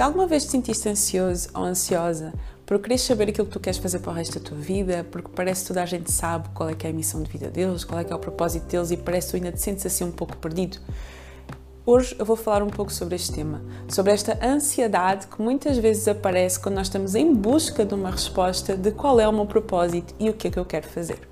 Já alguma vez te sentiste ansioso ou ansiosa por querer saber aquilo que tu queres fazer para o resto da tua vida, porque parece que toda a gente sabe qual é que é a missão de vida deles, qual é que é o propósito deles e parece que tu ainda te sentes assim um pouco perdido? Hoje eu vou falar um pouco sobre este tema, sobre esta ansiedade que muitas vezes aparece quando nós estamos em busca de uma resposta de qual é o meu propósito e o que é que eu quero fazer.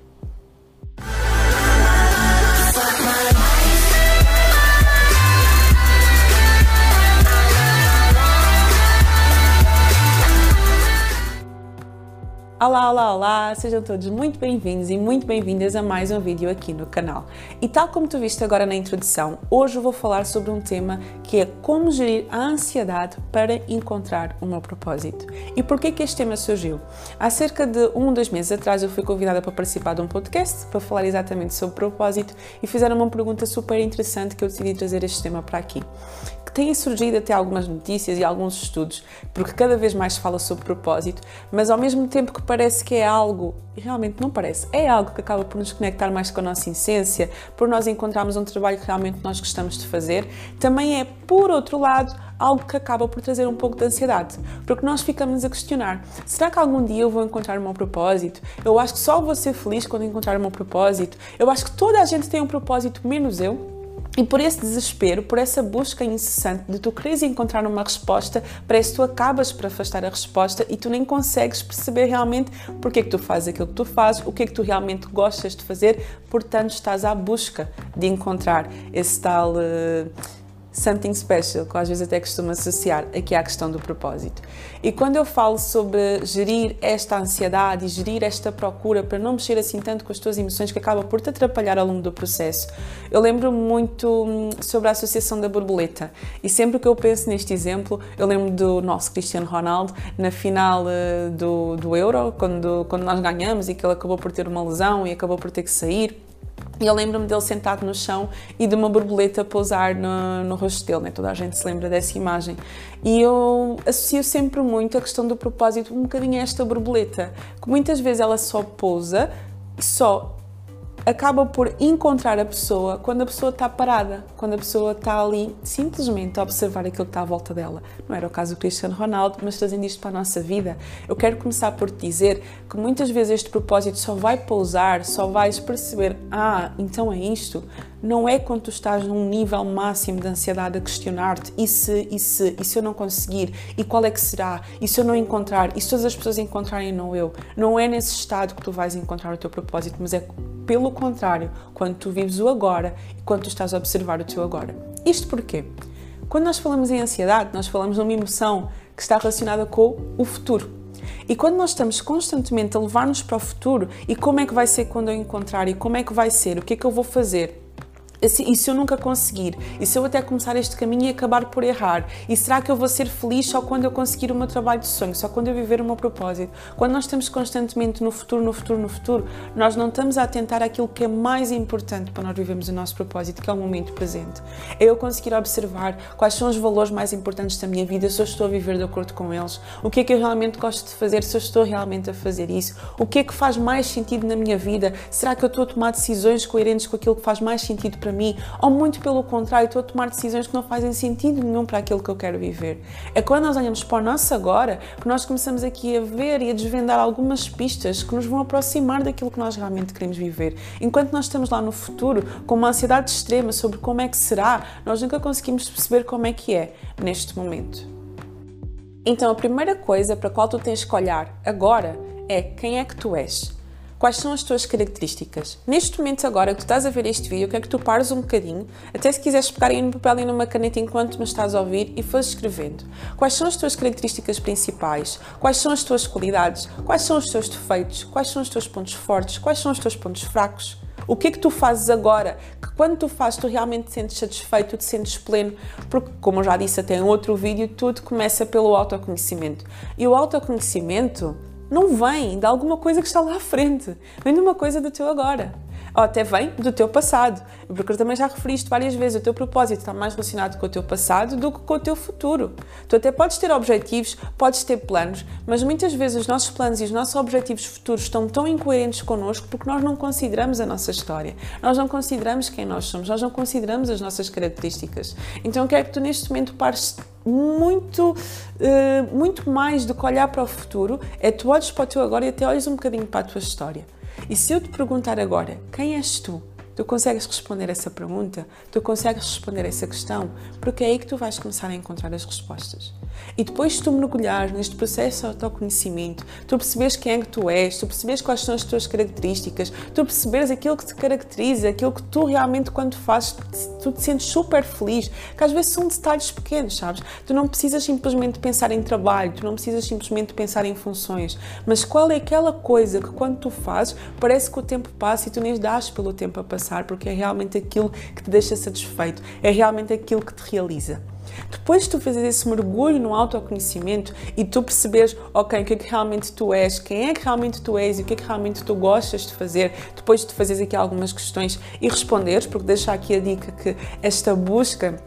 Olá, olá, olá! Sejam todos muito bem-vindos e muito bem-vindas a mais um vídeo aqui no canal. E tal como tu viste agora na introdução, hoje eu vou falar sobre um tema que é como gerir a ansiedade para encontrar o meu propósito. E por que este tema surgiu? Há cerca de um, dois meses atrás eu fui convidada para participar de um podcast para falar exatamente sobre propósito e fizeram uma pergunta super interessante que eu decidi trazer este tema para aqui que têm surgido até algumas notícias e alguns estudos, porque cada vez mais se fala sobre propósito, mas ao mesmo tempo que parece que é algo, e realmente não parece, é algo que acaba por nos conectar mais com a nossa essência, por nós encontrarmos um trabalho que realmente nós gostamos de fazer, também é, por outro lado, algo que acaba por trazer um pouco de ansiedade, porque nós ficamos a questionar: será que algum dia eu vou encontrar o meu propósito? Eu acho que só vou ser feliz quando encontrar o meu propósito. Eu acho que toda a gente tem um propósito, menos eu. E por esse desespero, por essa busca incessante de tu queres encontrar uma resposta, parece que tu acabas por afastar a resposta e tu nem consegues perceber realmente porque é que tu fazes aquilo que tu fazes, o que é que tu realmente gostas de fazer, portanto estás à busca de encontrar esse tal. Uh, something special, que às vezes até costumo associar aqui à questão do propósito. E quando eu falo sobre gerir esta ansiedade e gerir esta procura para não mexer assim tanto com as tuas emoções que acaba por te atrapalhar ao longo do processo, eu lembro muito hum, sobre a associação da borboleta. E sempre que eu penso neste exemplo, eu lembro do nosso Cristiano Ronaldo na final eh, do, do Euro, quando, quando nós ganhamos e que ele acabou por ter uma lesão e acabou por ter que sair eu lembro-me dele sentado no chão e de uma borboleta pousar no, no rosto dele, né? toda a gente se lembra dessa imagem. E eu associo sempre muito a questão do propósito um bocadinho a esta borboleta, que muitas vezes ela só pousa, só acaba por encontrar a pessoa quando a pessoa está parada, quando a pessoa está ali simplesmente a observar aquilo que está à volta dela. Não era o caso do Cristiano Ronaldo, mas trazendo isto para a nossa vida, eu quero começar por te dizer que muitas vezes este propósito só vai pousar, só vais perceber, ah, então é isto, não é quando tu estás num nível máximo de ansiedade a questionar-te e se, e se, e se eu não conseguir, e qual é que será, e se eu não encontrar, e se todas as pessoas encontrarem não eu. Não é nesse estado que tu vais encontrar o teu propósito, mas é pelo contrário, quando tu vives o agora e quando tu estás a observar o teu agora. Isto porquê? Quando nós falamos em ansiedade, nós falamos de uma emoção que está relacionada com o futuro. E quando nós estamos constantemente a levar-nos para o futuro, e como é que vai ser quando eu encontrar, e como é que vai ser, o que é que eu vou fazer, e se eu nunca conseguir? E se eu até começar este caminho e acabar por errar? E será que eu vou ser feliz só quando eu conseguir o meu trabalho de sonho, só quando eu viver o meu propósito? Quando nós estamos constantemente no futuro, no futuro, no futuro, nós não estamos a atentar àquilo que é mais importante para nós vivermos o nosso propósito, que é o momento presente. É eu conseguir observar quais são os valores mais importantes da minha vida, se eu estou a viver de acordo com eles, o que é que eu realmente gosto de fazer, se eu estou realmente a fazer isso, o que é que faz mais sentido na minha vida, será que eu estou a tomar decisões coerentes com aquilo que faz mais sentido para para mim, ou muito pelo contrário, estou a tomar decisões que não fazem sentido nenhum para aquilo que eu quero viver. É quando nós olhamos para o nosso agora que nós começamos aqui a ver e a desvendar algumas pistas que nos vão aproximar daquilo que nós realmente queremos viver. Enquanto nós estamos lá no futuro com uma ansiedade extrema sobre como é que será, nós nunca conseguimos perceber como é que é neste momento. Então, a primeira coisa para a qual tu tens que olhar agora é quem é que tu és. Quais são as tuas características? Neste momento agora que tu estás a ver este vídeo, quero que tu pares um bocadinho, até se quiseres pegar aí no papel e numa caneta enquanto me estás a ouvir e fores escrevendo. Quais são as tuas características principais? Quais são as tuas qualidades? Quais são os teus defeitos? Quais são os teus pontos fortes? Quais são os teus pontos fracos? O que é que tu fazes agora que quando tu fazes tu realmente te sentes satisfeito, te sentes pleno? Porque, como eu já disse até em outro vídeo, tudo começa pelo autoconhecimento. E o autoconhecimento não vem de alguma coisa que está lá à frente, vem de uma coisa do teu agora. Ou até vem do teu passado, porque também já referiste várias vezes, o teu propósito está mais relacionado com o teu passado do que com o teu futuro. Tu até podes ter objetivos, podes ter planos, mas muitas vezes os nossos planos e os nossos objetivos futuros estão tão incoerentes connosco porque nós não consideramos a nossa história, nós não consideramos quem nós somos, nós não consideramos as nossas características. Então quero que tu neste momento pares muito, uh, muito mais do que olhar para o futuro, é tu olhes para o teu agora e até olhes um bocadinho para a tua história. E se eu te perguntar agora, quem és tu? Tu consegues responder essa pergunta? Tu consegues responder essa questão? Porque é aí que tu vais começar a encontrar as respostas. E depois de tu mergulhares neste processo de autoconhecimento, tu percebes quem é que tu és, tu percebes quais são as tuas características, tu percebes aquilo que te caracteriza, aquilo que tu realmente quando fazes, tu te sentes super feliz, que às vezes são detalhes pequenos, sabes? Tu não precisas simplesmente pensar em trabalho, tu não precisas simplesmente pensar em funções, mas qual é aquela coisa que quando tu fazes, parece que o tempo passa e tu nem dás pelo tempo a passar, porque é realmente aquilo que te deixa satisfeito, é realmente aquilo que te realiza. Depois de tu fazer esse mergulho no autoconhecimento e tu perceberes, ok, o que é que realmente tu és, quem é que realmente tu és e o que é que realmente tu gostas de fazer, depois de tu fazeres aqui algumas questões e responderes, porque deixar aqui a dica que esta busca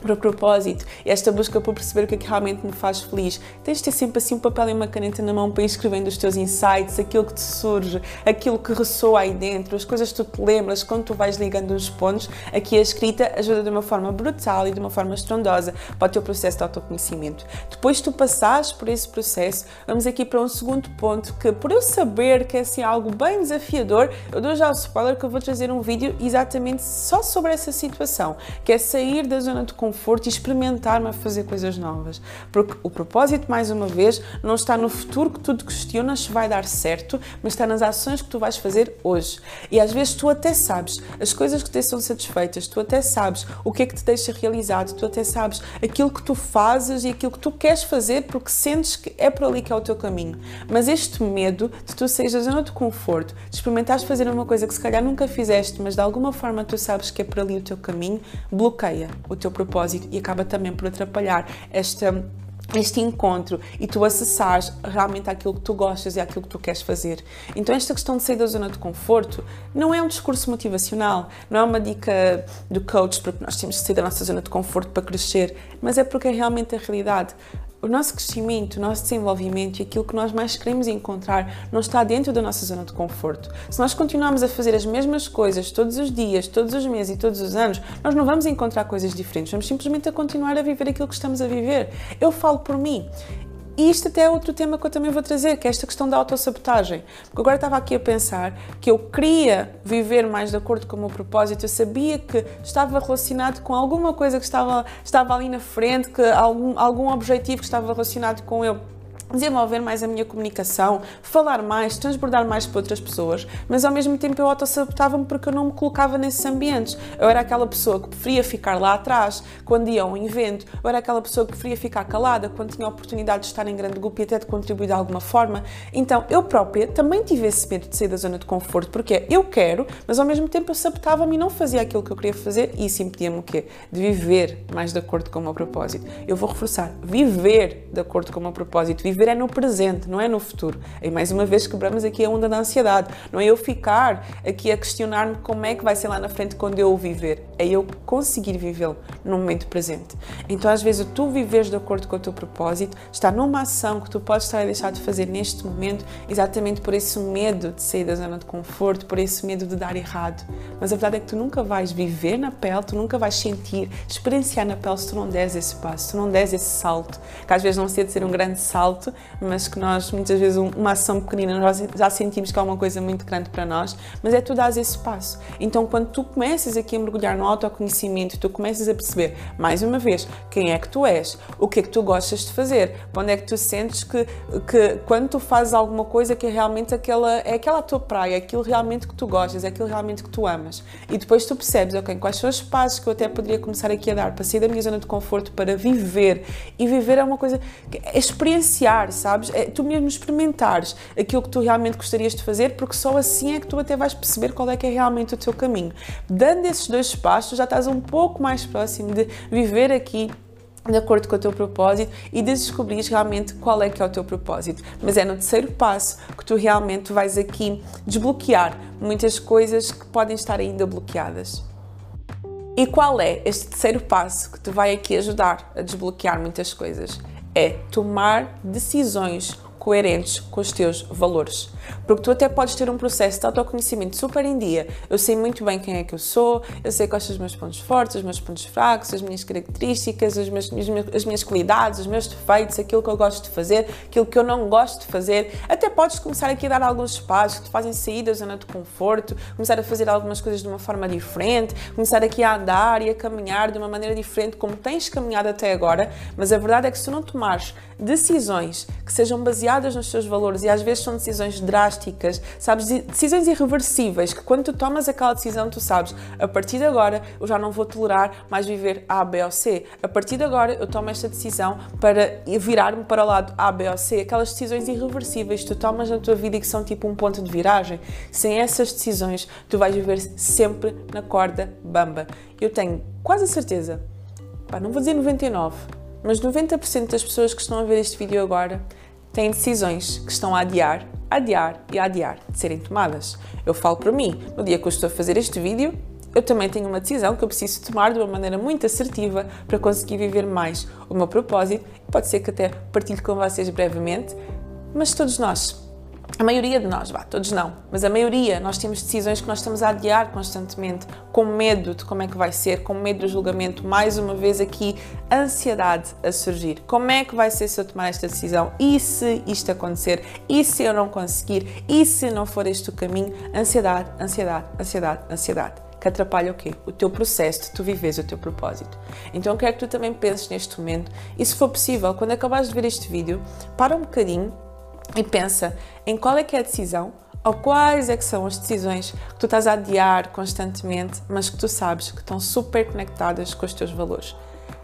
para propósito, esta busca por perceber o que é que realmente me faz feliz. Tens de ter sempre assim um papel e uma caneta na mão para ir escrevendo os teus insights, aquilo que te surge, aquilo que ressoa aí dentro, as coisas que tu te lembras quando tu vais ligando os pontos. Aqui a escrita ajuda de uma forma brutal e de uma forma estrondosa para o teu processo de autoconhecimento. Depois de tu passares por esse processo, vamos aqui para um segundo ponto que, por eu saber que é assim algo bem desafiador, eu dou já o spoiler que eu vou trazer um vídeo exatamente só sobre essa situação, que é sair da zona de conforto conforto e experimentar-me a fazer coisas novas. Porque o propósito, mais uma vez, não está no futuro que tu te questionas se vai dar certo, mas está nas ações que tu vais fazer hoje. E às vezes tu até sabes as coisas que te são satisfeitas, tu até sabes o que é que te deixa realizado, tu até sabes aquilo que tu fazes e aquilo que tu queres fazer porque sentes que é por ali que é o teu caminho. Mas este medo de tu saís da zona de conforto, de experimentares fazer uma coisa que se calhar nunca fizeste, mas de alguma forma tu sabes que é por ali o teu caminho, bloqueia o teu propósito propósito e acaba também por atrapalhar esta este encontro e tu acessares realmente aquilo que tu gostas e aquilo que tu queres fazer. Então esta questão de sair da zona de conforto não é um discurso motivacional, não é uma dica do coach porque nós temos que sair da nossa zona de conforto para crescer, mas é porque é realmente a realidade o nosso crescimento, o nosso desenvolvimento e aquilo que nós mais queremos encontrar não está dentro da nossa zona de conforto. Se nós continuarmos a fazer as mesmas coisas todos os dias, todos os meses e todos os anos, nós não vamos encontrar coisas diferentes, vamos simplesmente a continuar a viver aquilo que estamos a viver. Eu falo por mim. E isto até é outro tema que eu também vou trazer, que é esta questão da autossabotagem. Porque agora estava aqui a pensar que eu queria viver mais de acordo com o meu propósito, eu sabia que estava relacionado com alguma coisa que estava, estava ali na frente, que algum, algum objetivo que estava relacionado com eu desenvolver mais a minha comunicação, falar mais, transbordar mais para outras pessoas, mas ao mesmo tempo eu autossabotava-me porque eu não me colocava nesses ambientes. Eu era aquela pessoa que preferia ficar lá atrás quando ia a um evento, eu era aquela pessoa que preferia ficar calada quando tinha a oportunidade de estar em grande grupo e até de contribuir de alguma forma. Então eu própria também tive esse medo de sair da zona de conforto, porque eu quero, mas ao mesmo tempo eu sabotava-me e não fazia aquilo que eu queria fazer e isso impedia-me o quê? De viver mais de acordo com o meu propósito. Eu vou reforçar, viver de acordo com o meu propósito, viver viver é no presente, não é no futuro. E mais uma vez quebramos aqui a onda da ansiedade. Não é eu ficar aqui a questionar-me como é que vai ser lá na frente quando eu o viver. É eu conseguir vivê-lo no momento presente. Então, às vezes, tu viveres de acordo com o teu propósito está numa ação que tu podes estar a deixar de fazer neste momento, exatamente por esse medo de sair da zona de conforto, por esse medo de dar errado. Mas a verdade é que tu nunca vais viver na pele, tu nunca vais sentir, experienciar na pele se tu não des esse passo, se tu não des esse salto, que às vezes não seja de ser um grande salto, mas que nós, muitas vezes, uma ação pequenina, nós já sentimos que é uma coisa muito grande para nós, mas é tu dares esse passo. Então, quando tu começas aqui a mergulhar no autoconhecimento, tu começas a perceber, mais uma vez, quem é que tu és, o que é que tu gostas de fazer, onde é que tu sentes que, que quando tu fazes alguma coisa que é realmente aquela, é aquela tua praia, é aquilo realmente que tu gostas, é aquilo realmente que tu amas. E depois tu percebes, ok, quais são os passos que eu até poderia começar aqui a dar para sair da minha zona de conforto, para viver. E viver é uma coisa, é experienciar sabes? É tu mesmo experimentares aquilo que tu realmente gostarias de fazer, porque só assim é que tu até vais perceber qual é que é realmente o teu caminho. Dando esses dois passos, já estás um pouco mais próximo de viver aqui de acordo com o teu propósito e descobrir realmente qual é que é o teu propósito. Mas é no terceiro passo que tu realmente vais aqui desbloquear muitas coisas que podem estar ainda bloqueadas. E qual é este terceiro passo que te vai aqui ajudar a desbloquear muitas coisas? É tomar decisões coerentes com os teus valores. Porque tu até podes ter um processo de autoconhecimento super em dia. Eu sei muito bem quem é que eu sou, eu sei quais são os meus pontos fortes, os meus pontos fracos, as minhas características, as minhas, as minhas qualidades, os meus defeitos, aquilo que eu gosto de fazer, aquilo que eu não gosto de fazer. Até podes começar aqui a dar alguns espaços que te fazem sair da zona de conforto, começar a fazer algumas coisas de uma forma diferente, começar aqui a andar e a caminhar de uma maneira diferente como tens caminhado até agora. Mas a verdade é que se tu não tomares decisões que sejam baseadas nos teus valores e às vezes são decisões drásticas, sabes, decisões irreversíveis, que quando tu tomas aquela decisão tu sabes, a partir de agora eu já não vou tolerar mais viver A, B ou C. A partir de agora eu tomo esta decisão para virar-me para o lado A, B ou C. Aquelas decisões irreversíveis que tu tomas na tua vida e que são tipo um ponto de viragem. Sem essas decisões tu vais viver sempre na corda bamba. Eu tenho quase a certeza, pá, não vou dizer 99, mas 90% das pessoas que estão a ver este vídeo agora têm decisões que estão a adiar, adiar e adiar de serem tomadas. Eu falo para mim, no dia que eu estou a fazer este vídeo, eu também tenho uma decisão que eu preciso tomar de uma maneira muito assertiva para conseguir viver mais o meu propósito. Pode ser que até partilhe com vocês brevemente, mas todos nós a maioria de nós, vá, todos não, mas a maioria, nós temos decisões que nós estamos a adiar constantemente, com medo de como é que vai ser, com medo do julgamento. Mais uma vez aqui, ansiedade a surgir. Como é que vai ser se eu tomar esta decisão? E se isto acontecer? E se eu não conseguir? E se não for este o caminho? Ansiedade, ansiedade, ansiedade, ansiedade que atrapalha o quê? O teu processo de tu vives o teu propósito. Então eu quero que tu também penses neste momento e se for possível, quando acabares de ver este vídeo, para um bocadinho e pensa em qual é que é a decisão ou quais é que são as decisões que tu estás a adiar constantemente, mas que tu sabes que estão super conectadas com os teus valores.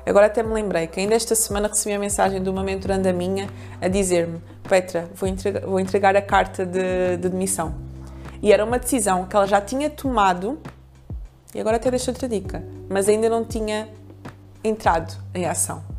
Agora até me lembrei que ainda esta semana recebi a mensagem de uma mentoranda minha a dizer-me Petra, vou entregar, vou entregar a carta de, de demissão. E era uma decisão que ela já tinha tomado, e agora até deixo outra dica, mas ainda não tinha entrado em ação.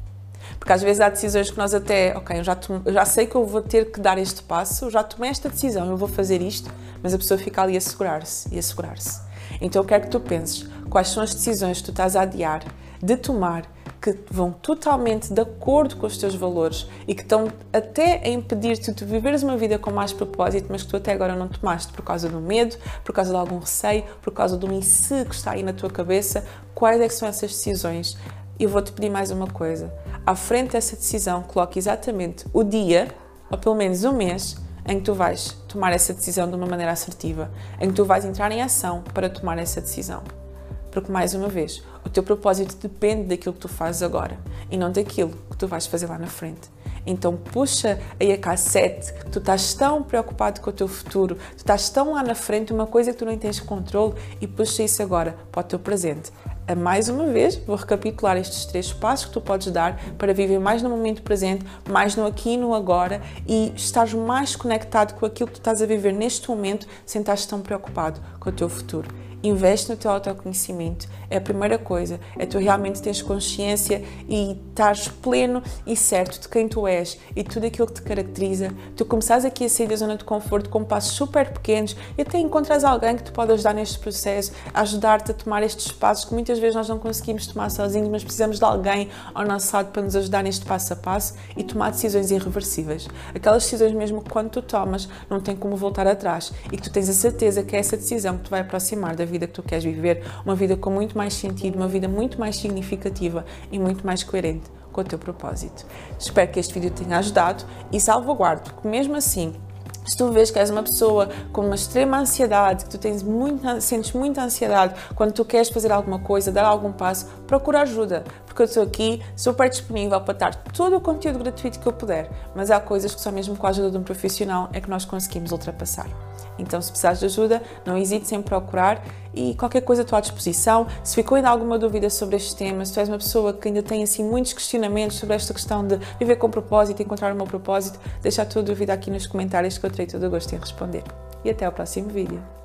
Porque às vezes há decisões que nós até, ok, eu já, eu já sei que eu vou ter que dar este passo, eu já tomei esta decisão, eu vou fazer isto, mas a pessoa fica ali a segurar-se e a segurar-se. Então eu quero que tu penses quais são as decisões que tu estás a adiar de tomar que vão totalmente de acordo com os teus valores e que estão até a impedir-te de viveres uma vida com mais propósito, mas que tu até agora não tomaste por causa do medo, por causa de algum receio, por causa do se que está aí na tua cabeça. Quais é são essas decisões? Eu vou-te pedir mais uma coisa à frente dessa decisão, coloque exatamente o dia, ou pelo menos um mês, em que tu vais tomar essa decisão de uma maneira assertiva, em que tu vais entrar em ação para tomar essa decisão. Porque, mais uma vez, o teu propósito depende daquilo que tu fazes agora e não daquilo que tu vais fazer lá na frente. Então puxa aí a cassete, tu estás tão preocupado com o teu futuro, tu estás tão lá na frente, uma coisa que tu não tens controle e puxa isso agora para o teu presente mais uma vez, vou recapitular estes três passos que tu podes dar para viver mais no momento presente, mais no aqui e no agora e estar mais conectado com aquilo que tu estás a viver neste momento sem estar tão preocupado com o teu futuro. Investe no teu autoconhecimento. É a primeira coisa. É tu realmente teres consciência e estás pleno e certo de quem tu és e tudo aquilo que te caracteriza. Tu começares aqui a sair da zona de conforto com passos super pequenos e até encontras alguém que te pode ajudar neste processo, ajudar-te a tomar estes passos que muitas vezes nós não conseguimos tomar sozinhos, mas precisamos de alguém ao nosso lado para nos ajudar neste passo a passo e tomar decisões irreversíveis. Aquelas decisões mesmo que quando tu tomas não tem como voltar atrás e que tu tens a certeza que é essa decisão que te vai aproximar da vida que tu queres viver, uma vida com muito mais sentido, uma vida muito mais significativa e muito mais coerente com o teu propósito. Espero que este vídeo tenha ajudado e salvaguardo que mesmo assim se tu vês que és uma pessoa com uma extrema ansiedade, que tu tens muita, sentes muita ansiedade quando tu queres fazer alguma coisa, dar algum passo, procura ajuda, porque eu estou aqui super disponível para dar todo o conteúdo gratuito que eu puder, mas há coisas que só mesmo com a ajuda de um profissional é que nós conseguimos ultrapassar. Então, se precisares de ajuda, não hesites em procurar e qualquer coisa à tua disposição. Se ficou ainda alguma dúvida sobre este tema, se tu és uma pessoa que ainda tem assim muitos questionamentos sobre esta questão de viver com propósito, encontrar o meu propósito, deixa a tua dúvida aqui nos comentários que eu terei todo o gosto em responder. E até ao próximo vídeo.